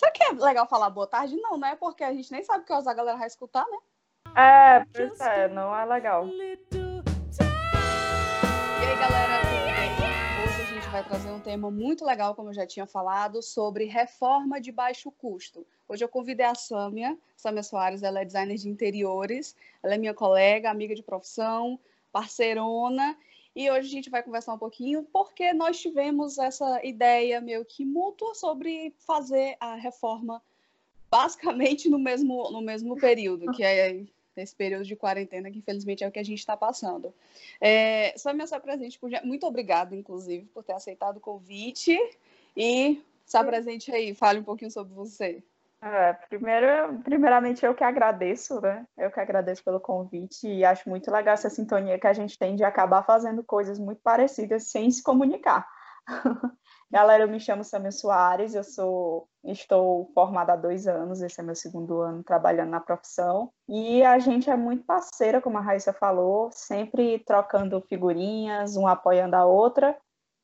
Você que é legal falar boa tarde? Não, né? Porque a gente nem sabe que horas a galera vai escutar, né? É, pois é, não é legal. E aí, galera? Hoje a gente vai trazer um tema muito legal, como eu já tinha falado, sobre reforma de baixo custo. Hoje eu convidei a Sâmia, Sâmia Soares, ela é designer de interiores, ela é minha colega, amiga de profissão, parceirona, e hoje a gente vai conversar um pouquinho porque nós tivemos essa ideia meio que mútua sobre fazer a reforma basicamente no mesmo, no mesmo período, que é esse período de quarentena, que infelizmente é o que a gente está passando. É, só me presente, muito obrigada, inclusive, por ter aceitado o convite e se apresente aí, fale um pouquinho sobre você. É, primeiro, primeiramente, eu que agradeço, né? Eu que agradeço pelo convite e acho muito legal essa sintonia que a gente tem de acabar fazendo coisas muito parecidas sem se comunicar. Galera, eu me chamo Samia Soares, eu sou, estou formada há dois anos, esse é meu segundo ano trabalhando na profissão, e a gente é muito parceira, como a Raíssa falou, sempre trocando figurinhas, um apoiando a outra,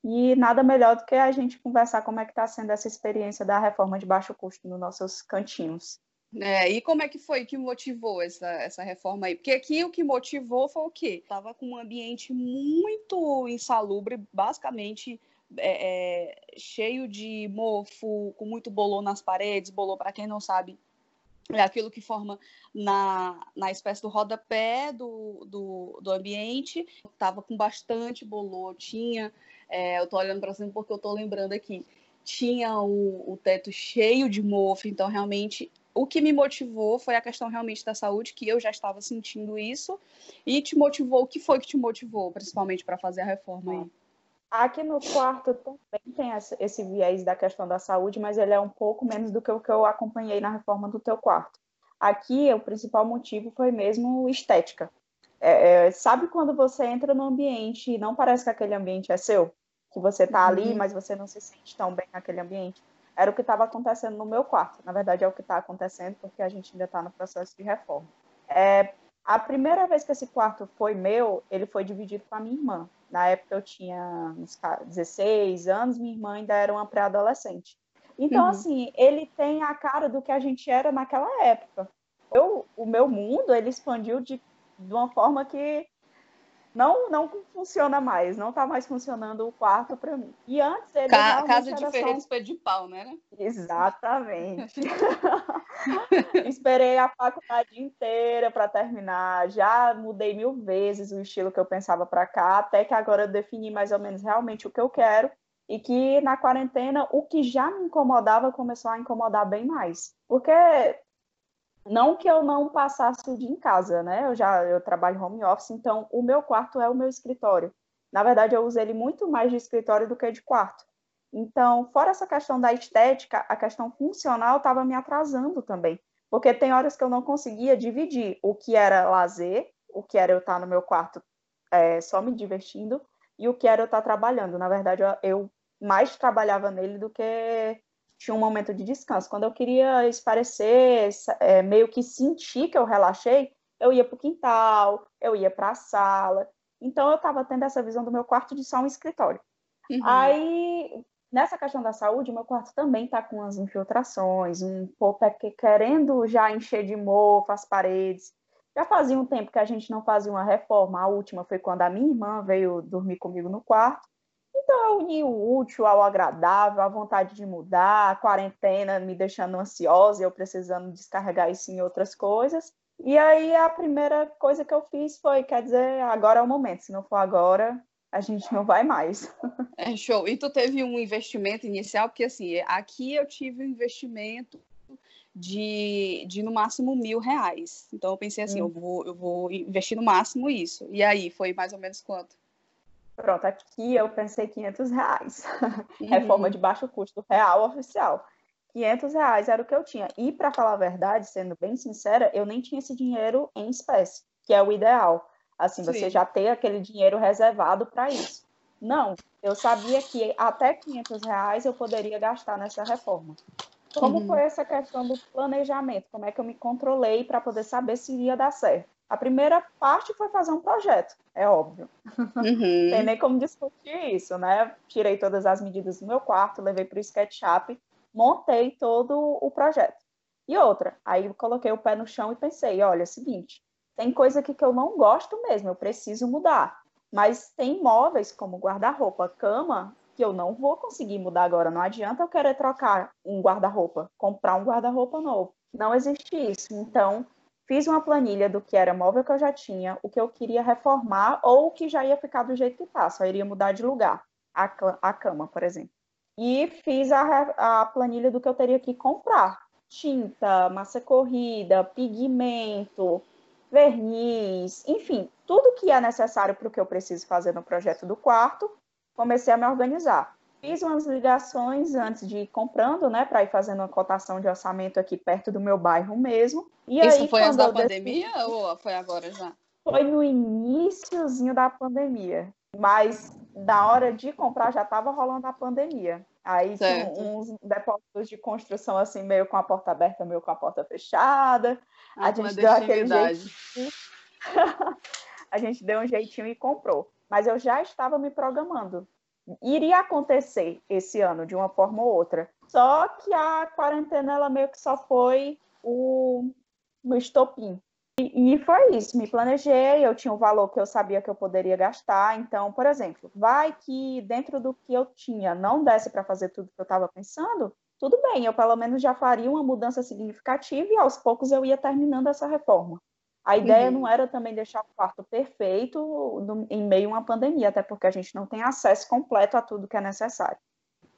e nada melhor do que a gente conversar como é que está sendo essa experiência da reforma de baixo custo nos nossos cantinhos. É, e como é que foi que motivou essa, essa reforma aí? Porque aqui o que motivou foi o quê? Tava com um ambiente muito insalubre, basicamente é, é, cheio de mofo, com muito bolor nas paredes. Bolor, para quem não sabe, é aquilo que forma na, na espécie do rodapé do, do, do ambiente. Tava com bastante bolor, tinha é, eu estou olhando para cima porque eu estou lembrando aqui. Tinha o, o teto cheio de mofo, então realmente o que me motivou foi a questão realmente da saúde, que eu já estava sentindo isso. E te motivou, o que foi que te motivou, principalmente, para fazer a reforma aí? Aqui no quarto também tem esse viés da questão da saúde, mas ele é um pouco menos do que o que eu acompanhei na reforma do teu quarto. Aqui, o principal motivo foi mesmo estética. É, é, sabe quando você entra no ambiente e não parece que aquele ambiente é seu? Que você está uhum. ali, mas você não se sente tão bem naquele ambiente? Era o que estava acontecendo no meu quarto. Na verdade, é o que está acontecendo porque a gente ainda está no processo de reforma. É, a primeira vez que esse quarto foi meu, ele foi dividido com a minha irmã. Na época eu tinha uns 16 anos, minha irmã ainda era uma pré-adolescente. Então, uhum. assim, ele tem a cara do que a gente era naquela época. Eu, o meu mundo, ele expandiu de de uma forma que não não funciona mais, não está mais funcionando o quarto para mim. E antes ele Ca casa diferente só... de pau, né? Exatamente. Esperei a faculdade inteira para terminar, já mudei mil vezes o estilo que eu pensava para cá, até que agora eu defini mais ou menos realmente o que eu quero e que na quarentena o que já me incomodava começou a incomodar bem mais. Porque não que eu não passasse o dia em casa, né? Eu já eu trabalho home office, então o meu quarto é o meu escritório. Na verdade, eu uso ele muito mais de escritório do que de quarto. Então, fora essa questão da estética, a questão funcional estava me atrasando também. Porque tem horas que eu não conseguia dividir o que era lazer, o que era eu estar no meu quarto é, só me divertindo, e o que era eu estar trabalhando. Na verdade, eu, eu mais trabalhava nele do que tinha um momento de descanso. Quando eu queria esparecer, é, meio que sentir que eu relaxei, eu ia para o quintal, eu ia para a sala. Então, eu estava tendo essa visão do meu quarto de só um escritório. Uhum. Aí, nessa questão da saúde, meu quarto também está com as infiltrações, um pouco querendo já encher de mofo as paredes. Já fazia um tempo que a gente não fazia uma reforma. A última foi quando a minha irmã veio dormir comigo no quarto. Então, eu uni o útil ao agradável, a vontade de mudar, a quarentena me deixando ansiosa e eu precisando descarregar isso em outras coisas. E aí, a primeira coisa que eu fiz foi, quer dizer, agora é o momento, se não for agora, a gente não vai mais. É show. E tu teve um investimento inicial? Porque, assim, aqui eu tive um investimento de, de no máximo mil reais. Então, eu pensei assim, hum. eu, vou, eu vou investir no máximo isso. E aí, foi mais ou menos quanto? Pronto, aqui eu pensei 500 reais. Uhum. Reforma de baixo custo real oficial. 500 reais era o que eu tinha. E, para falar a verdade, sendo bem sincera, eu nem tinha esse dinheiro em espécie, que é o ideal. Assim, Sim. você já ter aquele dinheiro reservado para isso. Não, eu sabia que até 500 reais eu poderia gastar nessa reforma. Como uhum. foi essa questão do planejamento? Como é que eu me controlei para poder saber se ia dar certo? A primeira parte foi fazer um projeto, é óbvio. Uhum. Tem nem como discutir isso, né? Tirei todas as medidas do meu quarto, levei para o SketchUp montei todo o projeto. E outra, aí coloquei o pé no chão e pensei, olha, é o seguinte, tem coisa aqui que eu não gosto mesmo, eu preciso mudar. Mas tem móveis como guarda-roupa, cama, que eu não vou conseguir mudar agora. Não adianta eu querer trocar um guarda-roupa, comprar um guarda-roupa novo. Não existe isso. Então, fiz uma planilha do que era móvel que eu já tinha, o que eu queria reformar ou o que já ia ficar do jeito que está, só iria mudar de lugar, a, a cama, por exemplo. E fiz a, a planilha do que eu teria que comprar. Tinta, massa corrida, pigmento, verniz, enfim, tudo que é necessário para o que eu preciso fazer no projeto do quarto, comecei a me organizar. Fiz umas ligações antes de ir comprando, né, para ir fazendo uma cotação de orçamento aqui perto do meu bairro mesmo. E Isso aí, foi antes da pandemia decidi... ou foi agora já? Foi no iníciozinho da pandemia, mas na hora de comprar já estava rolando a pandemia. Aí certo. tinha uns depósitos de construção assim, meio com a porta aberta, meio com a porta fechada. A gente deu aquele jeitinho. a gente deu um jeitinho e comprou. Mas eu já estava me programando. Iria acontecer esse ano, de uma forma ou outra. Só que a quarentena, ela meio que só foi o, o estopim. E, e foi isso, me planejei, eu tinha o valor que eu sabia que eu poderia gastar. Então, por exemplo, vai que dentro do que eu tinha não desse para fazer tudo que eu estava pensando, tudo bem, eu pelo menos já faria uma mudança significativa e aos poucos eu ia terminando essa reforma. A ideia uhum. não era também deixar o quarto perfeito no, em meio a uma pandemia, até porque a gente não tem acesso completo a tudo que é necessário.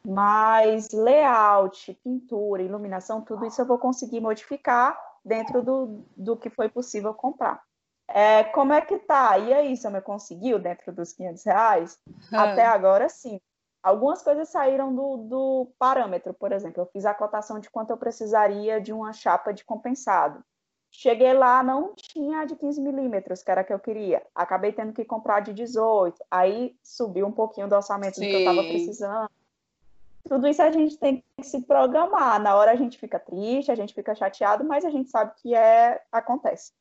Mas layout, pintura, iluminação, tudo isso eu vou conseguir modificar dentro do, do que foi possível comprar. É, como é que tá? E aí, Samia, conseguiu dentro dos 500 reais? Uhum. Até agora, sim. Algumas coisas saíram do, do parâmetro, por exemplo, eu fiz a cotação de quanto eu precisaria de uma chapa de compensado. Cheguei lá, não tinha de 15 milímetros, que era a que eu queria. Acabei tendo que comprar de 18. Aí subiu um pouquinho do orçamento Sim. que eu estava precisando. Tudo isso a gente tem que se programar. Na hora a gente fica triste, a gente fica chateado, mas a gente sabe que é acontece.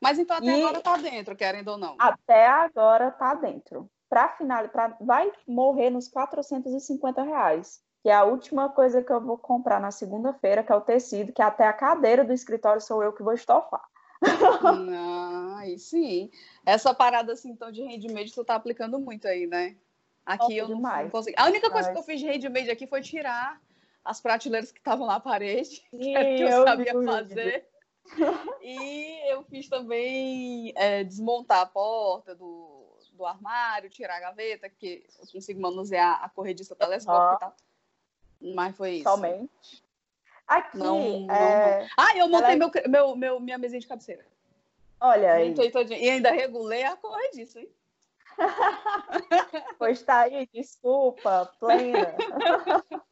Mas então até e agora está dentro, querendo ou não? Até agora está dentro para final, pra, vai morrer nos 450 reais. Que é a última coisa que eu vou comprar na segunda-feira, que é o tecido, que até a cadeira do escritório sou eu que vou estofar. Ah, aí sim. Essa parada assim, então, de handmade, tu tá aplicando muito aí, né? Aqui eu não, não consegui. A única coisa Mas... que eu fiz de handmade aqui foi tirar as prateleiras que estavam na parede, que, que eu, eu sabia fazer. e eu fiz também é, desmontar a porta do, do armário, tirar a gaveta, que eu consigo manusear a corrediça telescópica e tal. Mas foi isso. Somente. Aqui. Não, não, é... não. Ah, eu montei Ela... meu, meu, meu, minha mesinha de cabeceira. Olha aí. E ainda regulei a corrediça, hein? pois tá aí, desculpa, plena.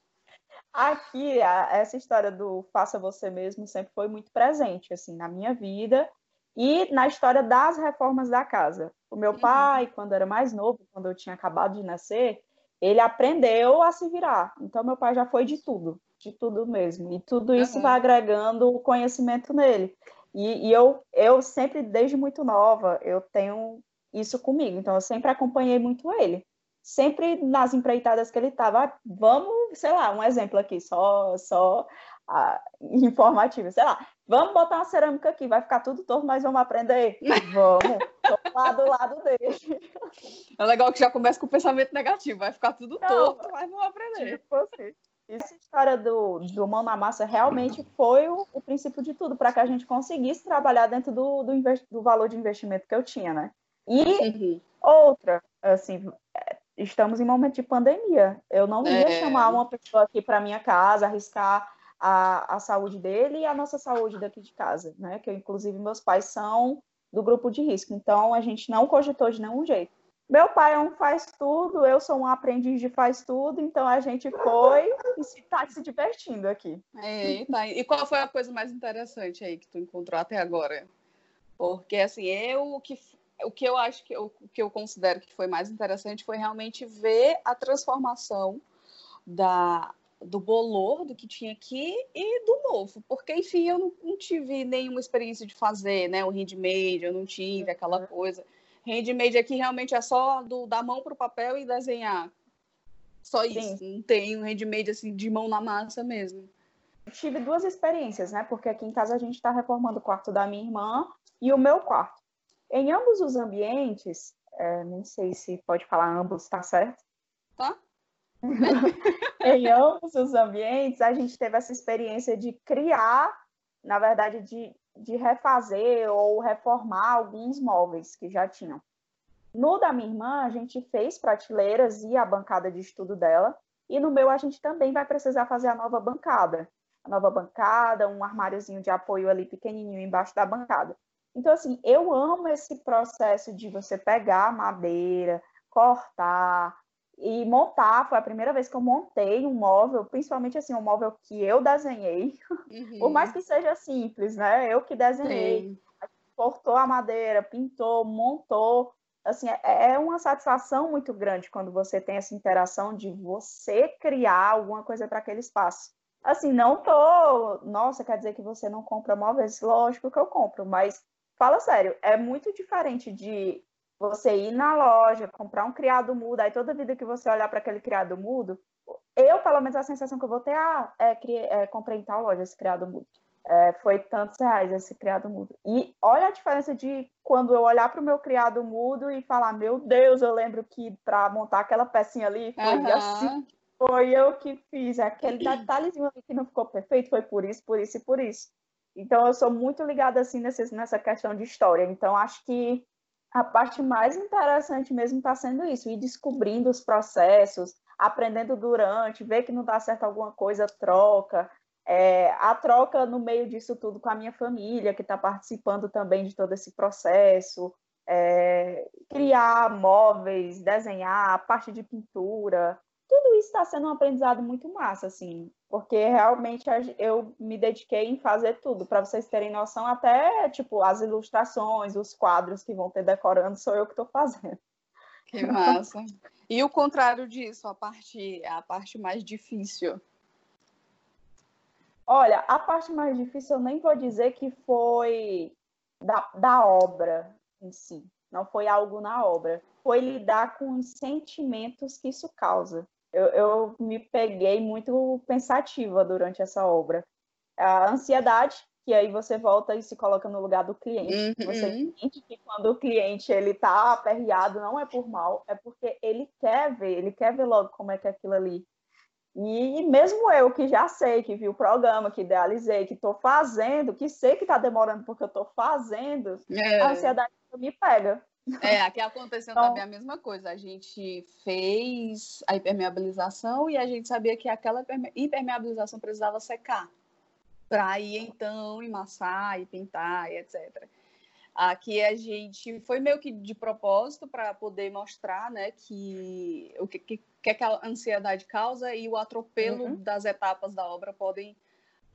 Aqui, a, essa história do faça você mesmo sempre foi muito presente, assim, na minha vida e na história das reformas da casa. O meu uhum. pai, quando era mais novo, quando eu tinha acabado de nascer, ele aprendeu a se virar. Então, meu pai já foi de tudo, de tudo mesmo. E tudo isso uhum. vai agregando o conhecimento nele. E, e, eu, eu sempre, desde muito nova, eu tenho isso comigo. Então, eu sempre acompanhei muito ele. Sempre nas empreitadas que ele estava, ah, vamos, sei lá, um exemplo aqui, só, só ah, informativo, sei lá, Vamos botar uma cerâmica aqui, vai ficar tudo torto, mas vamos aprender? Vamos, lá do lado dele. É legal que já começa com o pensamento negativo, vai ficar tudo Não, torto, mas vamos aprender. Tipo assim, essa história do, do mão na massa realmente foi o, o princípio de tudo, para que a gente conseguisse trabalhar dentro do, do, do, valor de investimento que eu tinha, né? E uhum. outra, assim, é, estamos em momento de pandemia. Eu não ia é... chamar uma pessoa aqui para minha casa, arriscar a, a saúde dele e a nossa saúde daqui de casa, né? Que eu, inclusive meus pais são do grupo de risco, então a gente não cogitou de nenhum jeito. Meu pai é um faz tudo, eu sou um aprendiz de faz tudo, então a gente foi e está se divertindo aqui. E qual foi a coisa mais interessante aí que tu encontrou até agora? Porque assim, eu o que o que eu acho que o que eu considero que foi mais interessante foi realmente ver a transformação da do bolor, do que tinha aqui e do novo, porque enfim, eu não, não tive nenhuma experiência de fazer, né, o handmade, eu não tive aquela uhum. coisa. Handmade aqui realmente é só do, da mão para o papel e desenhar. Só isso, Sim. não tem um handmade assim de mão na massa mesmo. tive duas experiências, né? Porque aqui em casa a gente está reformando o quarto da minha irmã e o meu quarto. Em ambos os ambientes, é, nem sei se pode falar ambos, tá certo? Tá. em ambos os ambientes, a gente teve essa experiência de criar, na verdade, de, de refazer ou reformar alguns móveis que já tinham. No da minha irmã, a gente fez prateleiras e a bancada de estudo dela. E no meu, a gente também vai precisar fazer a nova bancada. A nova bancada, um armáriozinho de apoio ali pequenininho embaixo da bancada. Então, assim, eu amo esse processo de você pegar madeira, cortar e montar. Foi a primeira vez que eu montei um móvel, principalmente assim, um móvel que eu desenhei. Uhum. Por mais que seja simples, né? Eu que desenhei. Sim. Cortou a madeira, pintou, montou assim, é, é uma satisfação muito grande quando você tem essa interação de você criar alguma coisa para aquele espaço. Assim, não tô, nossa, quer dizer que você não compra móveis? Lógico que eu compro, mas fala sério, é muito diferente de você ir na loja, comprar um criado mudo, aí toda vida que você olhar para aquele criado mudo, eu, pelo menos, a sensação que eu vou ter, ah, é, é comprei em tal loja esse criado mudo é, foi tantos reais esse criado mudo. E olha a diferença de quando eu olhar para o meu criado mudo e falar, meu Deus, eu lembro que para montar aquela pecinha ali foi uhum. assim, foi eu que fiz. Aquele detalhezinho ali que não ficou perfeito foi por isso, por isso e por isso. Então eu sou muito ligada assim nessa, nessa questão de história. Então acho que a parte mais interessante mesmo está sendo isso, ir descobrindo os processos, aprendendo durante, ver que não dá certo alguma coisa, troca, é, a troca no meio disso tudo com a minha família, que está participando também de todo esse processo, é, criar móveis, desenhar, a parte de pintura, tudo isso está sendo um aprendizado muito massa, assim, porque realmente eu me dediquei em fazer tudo, para vocês terem noção, até tipo as ilustrações, os quadros que vão ter decorando, sou eu que estou fazendo. Que massa. E o contrário disso, a parte, a parte mais difícil. Olha, a parte mais difícil eu nem vou dizer que foi da, da obra em si. Não foi algo na obra. Foi lidar com os sentimentos que isso causa. Eu, eu me peguei muito pensativa durante essa obra. A ansiedade, que aí você volta e se coloca no lugar do cliente. Uhum. Você sente que quando o cliente ele tá aperreado, não é por mal, é porque ele quer ver, ele quer ver logo como é que é aquilo ali e mesmo eu que já sei, que vi o programa, que idealizei, que estou fazendo, que sei que está demorando porque eu estou fazendo, é. a ansiedade me pega. É, aqui aconteceu então, também a mesma coisa. A gente fez a impermeabilização e a gente sabia que aquela impermeabilização precisava secar para ir então emassar e pintar e etc. Aqui a gente foi meio que de propósito para poder mostrar, né, que o que, que, que a ansiedade causa e o atropelo uhum. das etapas da obra podem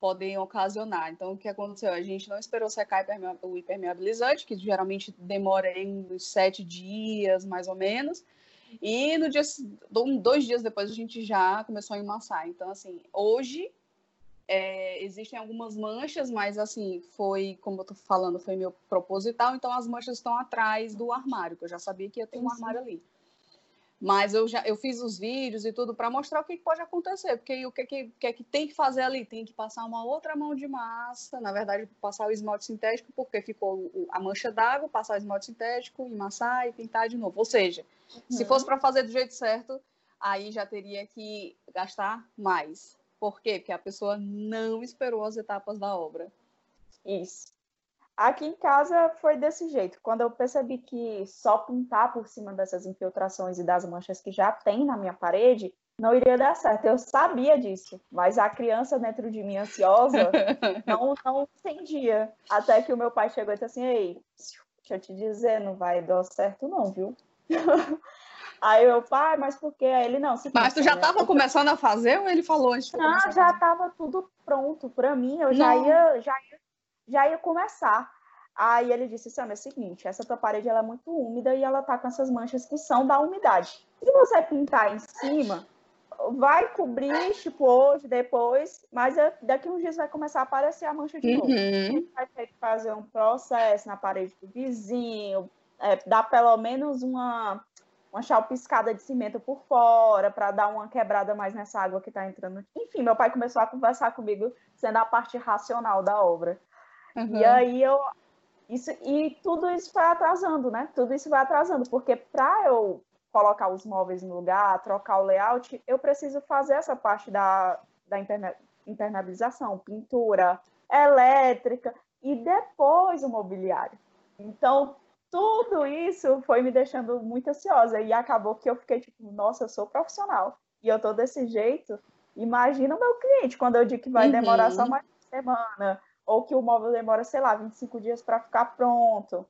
podem ocasionar. Então, o que aconteceu? A gente não esperou secar o impermeabilizante, que geralmente demora uns sete dias, mais ou menos. E no dia, dois dias depois a gente já começou a emassar. Então, assim, hoje é, existem algumas manchas, mas assim, foi, como eu tô falando, foi meu proposital, então as manchas estão atrás do armário, que eu já sabia que ia ter um armário ali. Mas eu já eu fiz os vídeos e tudo para mostrar o que, que, pode acontecer, porque o que, que, que, que tem que fazer ali? Tem que passar uma outra mão de massa, na verdade, passar o esmalte sintético, porque ficou a mancha d'água, passar o esmalte sintético, emassar e pintar de novo. Ou seja, uhum. se fosse para fazer do jeito certo, aí já teria que gastar mais. Por quê? Porque a pessoa não esperou as etapas da obra. Isso. Aqui em casa foi desse jeito. Quando eu percebi que só pintar por cima dessas infiltrações e das manchas que já tem na minha parede não iria dar certo. Eu sabia disso, mas a criança dentro de mim ansiosa não, não entendia. Até que o meu pai chegou e disse assim: Ei, deixa eu te dizer, não vai dar certo, não, viu? Aí eu, pai, mas por quê? Aí ele, não, se Mas tu já estava né? começando a fazer ou ele falou antes? Não, já estava tudo pronto para mim, eu já ia, já ia, já ia começar. Aí ele disse, Sam, é o seguinte, essa tua parede ela é muito úmida e ela tá com essas manchas que são da umidade. Se você pintar em cima, vai cobrir, tipo, hoje, depois, mas daqui uns dias vai começar a aparecer a mancha de novo. Uhum. Vai ter que fazer um processo na parede do vizinho, é, dar pelo menos uma uma chalpiscada de cimento por fora para dar uma quebrada mais nessa água que está entrando. Enfim, meu pai começou a conversar comigo sendo a parte racional da obra. Uhum. E aí eu isso e tudo isso foi atrasando, né? Tudo isso vai atrasando, porque para eu colocar os móveis no lugar, trocar o layout, eu preciso fazer essa parte da, da interna internalização, pintura, elétrica e depois o mobiliário. Então, tudo isso foi me deixando muito ansiosa e acabou que eu fiquei tipo, nossa, eu sou profissional e eu tô desse jeito. Imagina o meu cliente quando eu digo que vai uhum. demorar só mais uma semana ou que o móvel demora, sei lá, 25 dias para ficar pronto.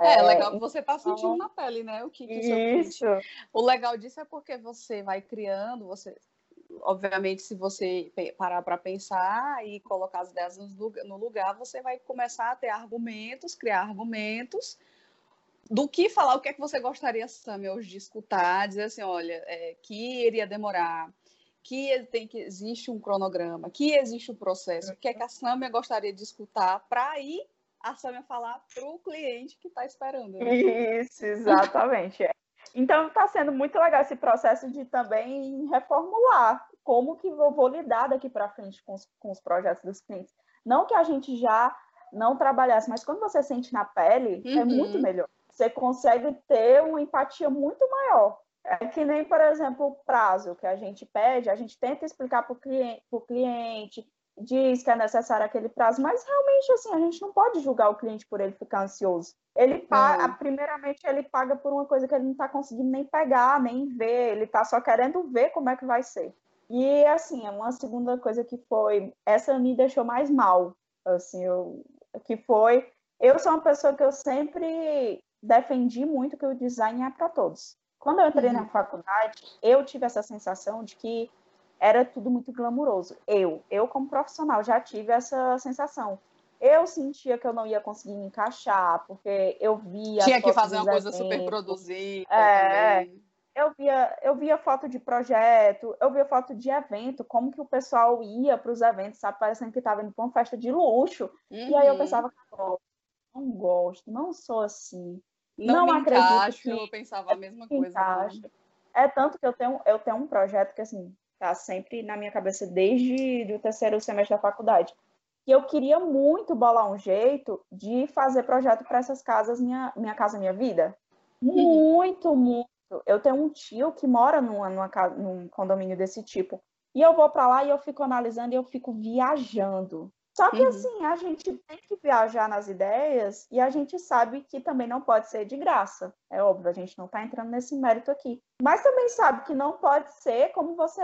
É, é, legal que você está sentindo então, na pele, né? O que, que isso. O legal disso é porque você vai criando, você obviamente, se você parar para pensar e colocar as ideias no lugar, você vai começar a ter argumentos, criar argumentos do que falar, o que é que você gostaria, Sammy, hoje de escutar, dizer assim, olha, é, que iria demorar, que tem que existe um cronograma, que existe um processo, o que é que a Samia gostaria de escutar para aí a Samia falar para o cliente que está esperando. Né? Isso, exatamente. é. Então está sendo muito legal esse processo de também reformular como que eu vou lidar daqui para frente com os, com os projetos dos clientes. Não que a gente já não trabalhasse, mas quando você sente na pele, uhum. é muito melhor você consegue ter uma empatia muito maior. É que nem, por exemplo, o prazo que a gente pede, a gente tenta explicar para o cliente, cliente, diz que é necessário aquele prazo, mas realmente assim, a gente não pode julgar o cliente por ele ficar ansioso. Ele paga, primeiramente, ele paga por uma coisa que ele não está conseguindo nem pegar, nem ver, ele está só querendo ver como é que vai ser. E assim, uma segunda coisa que foi, essa me deixou mais mal, assim, eu, que foi, eu sou uma pessoa que eu sempre defendi muito que o design é para todos. Quando eu entrei uhum. na faculdade, eu tive essa sensação de que era tudo muito glamuroso. Eu, eu como profissional, já tive essa sensação. Eu sentia que eu não ia conseguir me encaixar, porque eu via. Tinha que fazer uma coisa super produzida. É, também. eu via, eu via foto de projeto, eu via foto de evento, como que o pessoal ia para os eventos, sabe? Parecendo que estava indo para uma festa de luxo. Uhum. E aí eu uhum. pensava, não gosto, não sou assim. Não, não acredito encaixo, que eu pensava a mesma coisa. Encaixa. É tanto que eu tenho, eu tenho um projeto que assim tá sempre na minha cabeça desde o terceiro semestre da faculdade. Que eu queria muito bolar um jeito de fazer projeto para essas casas minha minha casa minha vida. Muito, muito. Eu tenho um tio que mora numa, numa, num condomínio desse tipo. E eu vou para lá e eu fico analisando e eu fico viajando. Só que uhum. assim, a gente tem que viajar nas ideias e a gente sabe que também não pode ser de graça. É óbvio, a gente não está entrando nesse mérito aqui. Mas também sabe que não pode ser como você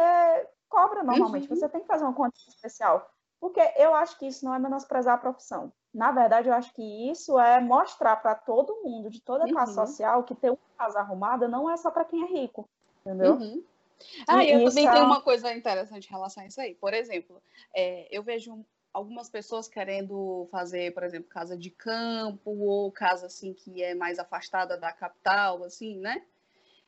cobra normalmente. Uhum. Você tem que fazer uma conta especial. Porque eu acho que isso não é menosprezar a profissão. Na verdade, eu acho que isso é mostrar para todo mundo, de toda a classe uhum. social, que ter uma casa arrumada não é só para quem é rico. Entendeu? Uhum. Ah, e eu também é... tenho uma coisa interessante em relação a isso aí. Por exemplo, é, eu vejo algumas pessoas querendo fazer, por exemplo, casa de campo ou casa assim que é mais afastada da capital, assim, né?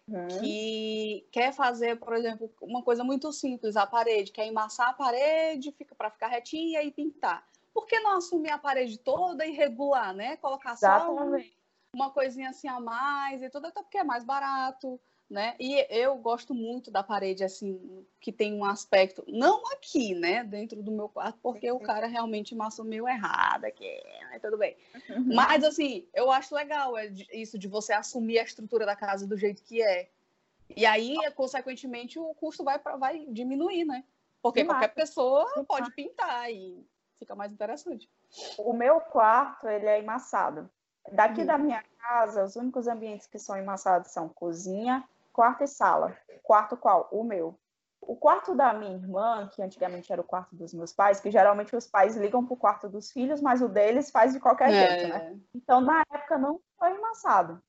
Uhum. Que quer fazer, por exemplo, uma coisa muito simples, a parede, quer emassar a parede, fica para ficar retinha e pintar. Por que não assumir a parede toda e regular, né? Colocar Exatamente. só uma coisinha assim a mais e tudo, até porque é mais barato né? E eu gosto muito da parede assim, que tem um aspecto, não aqui, né, dentro do meu quarto, porque o cara realmente maçou meio errado aqui, mas tudo bem. Uhum. Mas assim, eu acho legal é isso de você assumir a estrutura da casa do jeito que é. E aí, consequentemente, o custo vai, vai diminuir, né? Porque qualquer pessoa pode pintar e fica mais interessante. O meu quarto, ele é emassado. Daqui uhum. da minha casa, os únicos ambientes que são emassados são cozinha, quarto e sala. Quarto qual? O meu. O quarto da minha irmã, que antigamente era o quarto dos meus pais, que geralmente os pais ligam para o quarto dos filhos, mas o deles faz de qualquer é. jeito, né? Então, na época, não foi amassado.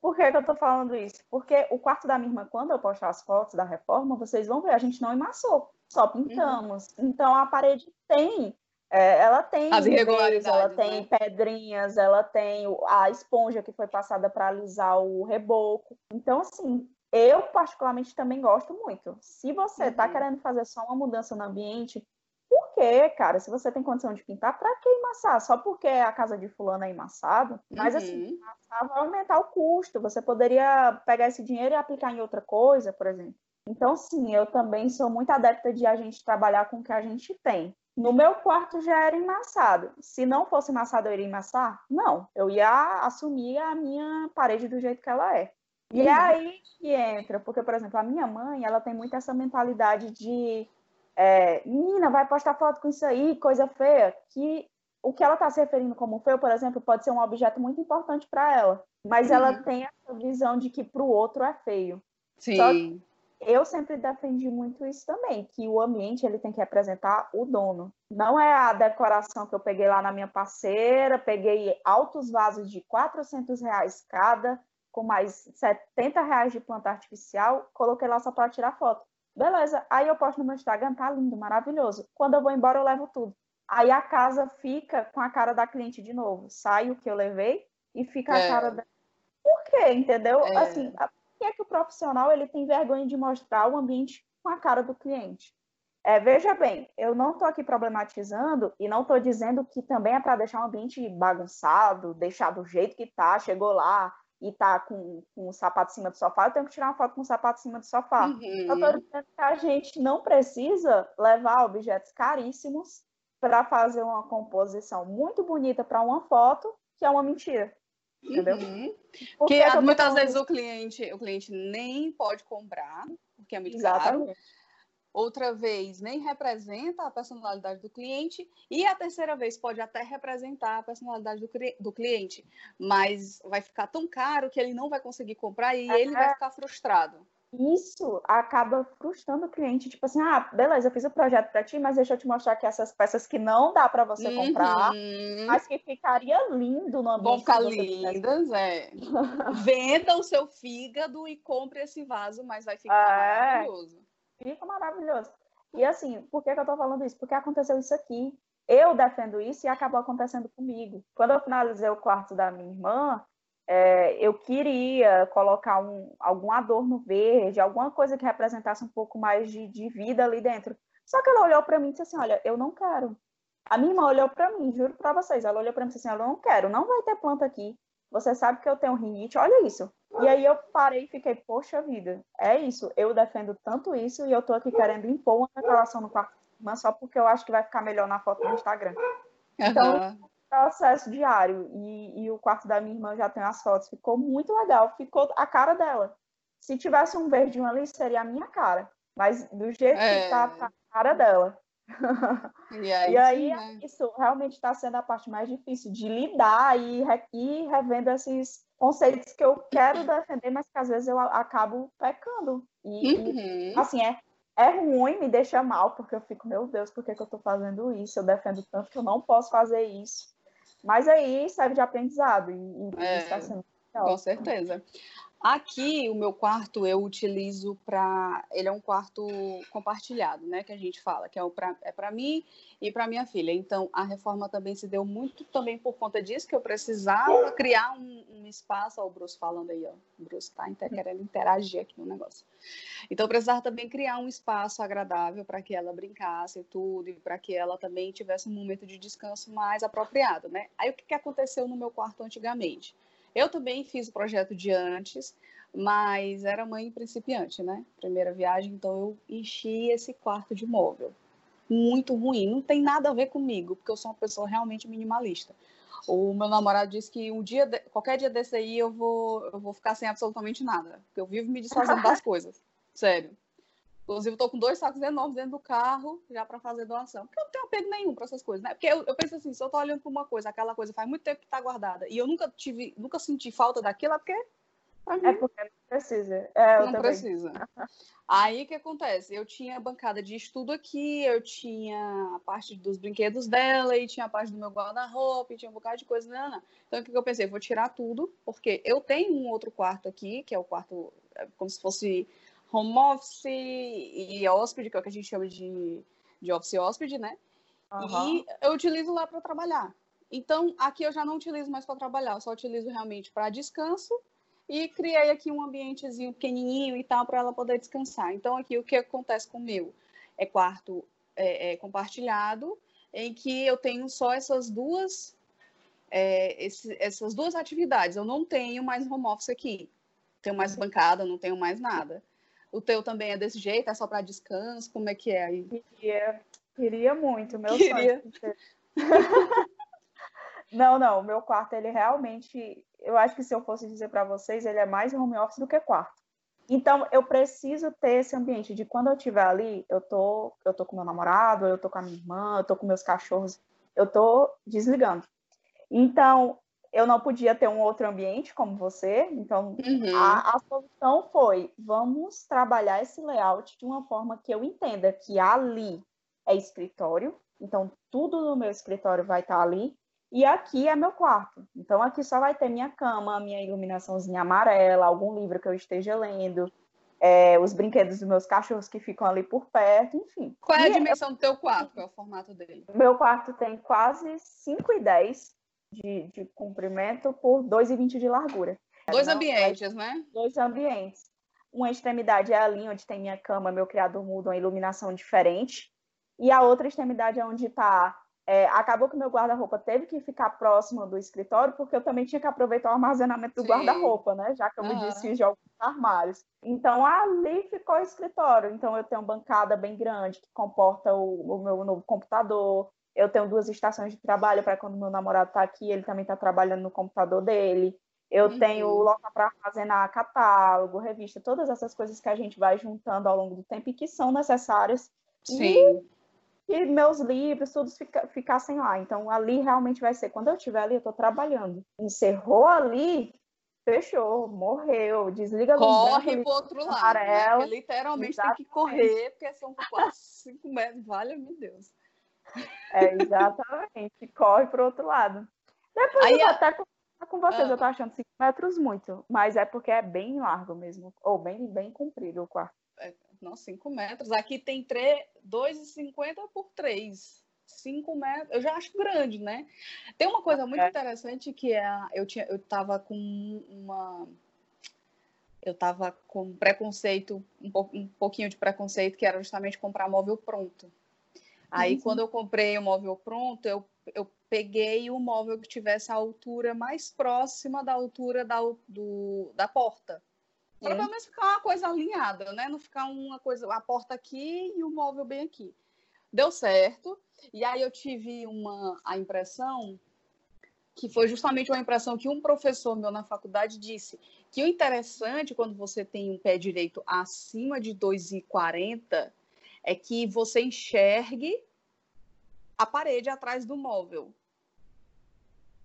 Por que, que eu tô falando isso? Porque o quarto da minha irmã, quando eu postar as fotos da reforma, vocês vão ver, a gente não emassou, só pintamos. Uhum. Então, a parede tem é, ela tem as irregularidades, ela tem né? pedrinhas, ela tem a esponja que foi passada para alisar o reboco. Então, assim, eu particularmente também gosto muito. Se você está uhum. querendo fazer só uma mudança no ambiente, por quê, cara? Se você tem condição de pintar, pra que embaçar? Só porque a casa de fulano é embaçado? Mas assim, Uhum. embaçar vai aumentar o custo. Você poderia pegar esse dinheiro e aplicar em outra coisa, por exemplo. Então, sim, eu também sou muito adepta de a gente trabalhar com o que a gente tem. No meu quarto já era embaçado. Se não fosse embaçado, eu iria embaçar? Não. Eu ia assumir a minha parede do jeito que ela é. E é Uhum. aí que entra, porque, por exemplo, a minha mãe, ela tem muito essa mentalidade de é, menina, vai postar foto com isso aí, coisa feia, que o que ela está se referindo como feio, por exemplo, pode ser um objeto muito importante para ela, mas ela Uhum. tem essa visão de que para o outro é feio. Sim. Eu sempre defendi muito isso também, que o ambiente ele tem que representar o dono. Não é a decoração que eu peguei lá na minha parceira, peguei altos vasos de 400 reais cada, com mais 70 reais de planta artificial, coloquei lá só para tirar foto. Beleza, aí eu posto no meu Instagram, tá lindo, maravilhoso. Quando eu vou embora, eu levo tudo. Aí a casa fica com a cara da cliente de novo. Sai o que eu levei e fica a É. cara da. Por quê? Entendeu? É. Assim, a- por que é que o profissional ele tem vergonha de mostrar o ambiente com a cara do cliente? É, veja bem, eu não estou aqui problematizando e não estou dizendo que também é para deixar o ambiente bagunçado, deixar do jeito que tá, chegou lá e tá com, com o sapato em cima do sofá, eu tenho que tirar uma foto com o sapato em cima do sofá. Eu Uhum. tô dizendo que a gente não precisa levar objetos caríssimos para fazer uma composição muito bonita para uma foto, que é uma mentira. Entendeu? Uhum. Por Que tô muitas vezes o cliente, o cliente nem pode comprar, porque é muito caro. Exatamente. Outra vez nem representa a personalidade do cliente. E a terceira vez pode até representar a personalidade do, do cliente. Mas vai ficar tão caro que ele não vai conseguir comprar e ele vai ficar frustrado. Isso acaba frustrando o cliente, tipo assim, ah, beleza, eu fiz o projeto para ti, mas deixa eu te mostrar aqui essas peças que não dá para você comprar, Uhum. mas que ficaria lindo no ambiente. Vão ficar lindas, é. Venda o seu fígado e compre esse vaso, mas vai ficar É. maravilhoso. Fica maravilhoso. E assim, por que, que eu tô falando isso? Porque aconteceu isso aqui. Eu defendo isso e acabou acontecendo comigo. Quando eu finalizei o quarto da minha irmã, é, eu queria colocar um, algum adorno verde, alguma coisa que representasse um pouco mais de, de vida ali dentro. Só que ela olhou para mim e disse assim: Olha, eu não quero. A minha irmã olhou para mim, juro para vocês. Ela olhou para mim e disse assim: Eu não quero, não vai ter planta aqui. Você sabe que eu tenho rinite, olha isso. E aí eu parei e fiquei, poxa vida, é isso. Eu defendo tanto isso e eu tô aqui querendo impor uma decoração no quarto irmã só porque eu acho que vai ficar melhor na foto do Instagram. Então, Aham. Processo diário. E, e o quarto da minha irmã já tem as fotos. Ficou muito legal. Ficou a cara dela. Se tivesse um verdinho ali, seria a minha cara. Mas do jeito É. que tá, tá a cara dela. E aí, E aí, sim, né? isso realmente está sendo a parte mais difícil de lidar e ir revendo esses conceitos que eu quero defender, mas que às vezes eu acabo pecando. E, e, Uhum. assim, é, é ruim, me deixa mal, porque eu fico, meu Deus, por que, que eu estou fazendo isso? Eu defendo tanto que eu não posso fazer isso. Mas aí serve de aprendizado e, e É. está sendo Com legal. certeza. Aqui, o meu quarto eu utilizo para. Ele é um quarto compartilhado, né? Que a gente fala, que é, o pra... é para mim e para minha filha. Então, a reforma também se deu muito também por conta disso, que eu precisava criar um, um espaço. Ó, o Bruce falando aí, ó. O Bruce tá inter... querendo interagir aqui no negócio. Então, eu precisava também criar um espaço agradável para que ela brincasse e tudo, e para que ela também tivesse um momento de descanso mais apropriado, né? Aí, o que, que aconteceu no meu quarto antigamente? Eu também fiz o projeto de antes, mas era mãe principiante, né? Primeira viagem, então eu enchi esse quarto de móvel. Muito ruim, não tem nada a ver comigo, porque eu sou uma pessoa realmente minimalista. O meu namorado disse que um dia, qualquer dia desse aí, eu vou, eu vou ficar sem absolutamente nada, porque eu vivo me desfazendo das coisas. Sério. Inclusive, eu tô com dois sacos enormes dentro do carro já para fazer doação. Porque eu não tenho apego nenhum para essas coisas, né? Porque eu, eu penso assim, se eu tô olhando para uma coisa, aquela coisa faz muito tempo que tá guardada, e eu nunca tive, nunca senti falta daquilo, é porque É porque não precisa. É, eu não também. precisa. Aí o que acontece? Eu tinha bancada de estudo aqui, eu tinha a parte dos brinquedos dela, e tinha a parte do meu guarda-roupa, e tinha um bocado de coisa. Não, não. Então o que que eu pensei? Vou tirar tudo, porque eu tenho um outro quarto aqui, que é o quarto é, como se fosse home office e hóspede, que é o que a gente chama de, de office hóspede, né? Aham. E eu utilizo lá para trabalhar. Então, aqui eu já não utilizo mais para trabalhar, eu só utilizo realmente para descanso e criei aqui um ambientezinho pequenininho e tal para ela poder descansar. Então, aqui o que acontece com o meu é quarto é, é, compartilhado em que eu tenho só essas duas é, esse, essas duas atividades. Eu não tenho mais home office aqui. Tenho mais bancada, não tenho mais nada. O teu também é desse jeito? É só para descanso? Como é que é aí? Queria, queria muito, meu queria. sonho. não, não, o meu quarto, ele realmente, eu acho que se eu fosse dizer para vocês, ele é mais home office do que quarto. Então, eu preciso ter esse ambiente de quando eu estiver ali, eu tô, eu tô com meu namorado, eu tô com a minha irmã, eu tô com meus cachorros, eu tô desligando. Então, eu não podia ter um outro ambiente como você, então uhum. a, a, solução foi: vamos trabalhar esse layout de uma forma que eu entenda que ali é escritório, então tudo no meu escritório vai estar ali, e aqui é meu quarto. Então aqui só vai ter minha cama, minha iluminaçãozinha amarela, algum livro que eu esteja lendo, é, os brinquedos dos meus cachorros que ficam ali por perto, enfim. Qual é a dimensão do teu quarto? Qual é o formato dele? Meu quarto tem quase 5 e 10 de, de comprimento por 2,20 de largura. Dois Não, ambientes, né? Dois ambientes. Uma extremidade é ali onde tem minha cama, meu criador muda, uma iluminação diferente. E a outra extremidade é onde está é, acabou que meu guarda-roupa teve que ficar próximo do escritório, porque eu também tinha que aproveitar o armazenamento do guarda-roupa, né? Já que eu uhum. me desfiz de alguns armários. Então, ali ficou o escritório. Então, eu tenho uma bancada bem grande que comporta o, o meu novo computador. Eu tenho duas estações de trabalho para quando meu namorado está aqui, ele também está trabalhando no computador dele. Eu uhum. tenho local para armazenar catálogo, revista, todas essas coisas que a gente vai juntando ao longo do tempo e que são necessárias. Sim. E que meus livros, tudo fica, ficassem lá. Então, ali realmente vai ser. Quando eu estiver ali, eu estou trabalhando. Encerrou ali, fechou, morreu, desliga a luz. Corre para outro lado. Né? Literalmente exatamente. tem que correr, porque são quase 5 metros. Vale, meu Deus. É, exatamente. Corre para o outro lado. Depois Aí, eu até conversar com vocês. Ah. Eu tô achando 5 metros muito. Mas é porque é bem largo mesmo. Ou bem, bem comprido o quarto. É, nossa, 5 metros. Aqui tem 2,50 por 3. 5 metros, eu já acho grande, né? Tem uma coisa muito é. interessante que é, eu tinha, eu tava com uma, eu tava com preconceito, um, um pouquinho de preconceito, que era justamente comprar móvel pronto. Aí, uhum. quando eu comprei o móvel pronto, eu, eu peguei o móvel que tivesse a altura mais próxima da altura da, do, da porta. Para pelo menos ficar uma coisa alinhada, né? Não ficar uma coisa, a porta aqui e o móvel bem aqui. Deu certo. E aí eu tive uma a impressão que foi justamente uma impressão que um professor meu na faculdade disse que o interessante quando você tem um pé direito acima de 2,40 é que você enxergue a parede atrás do móvel.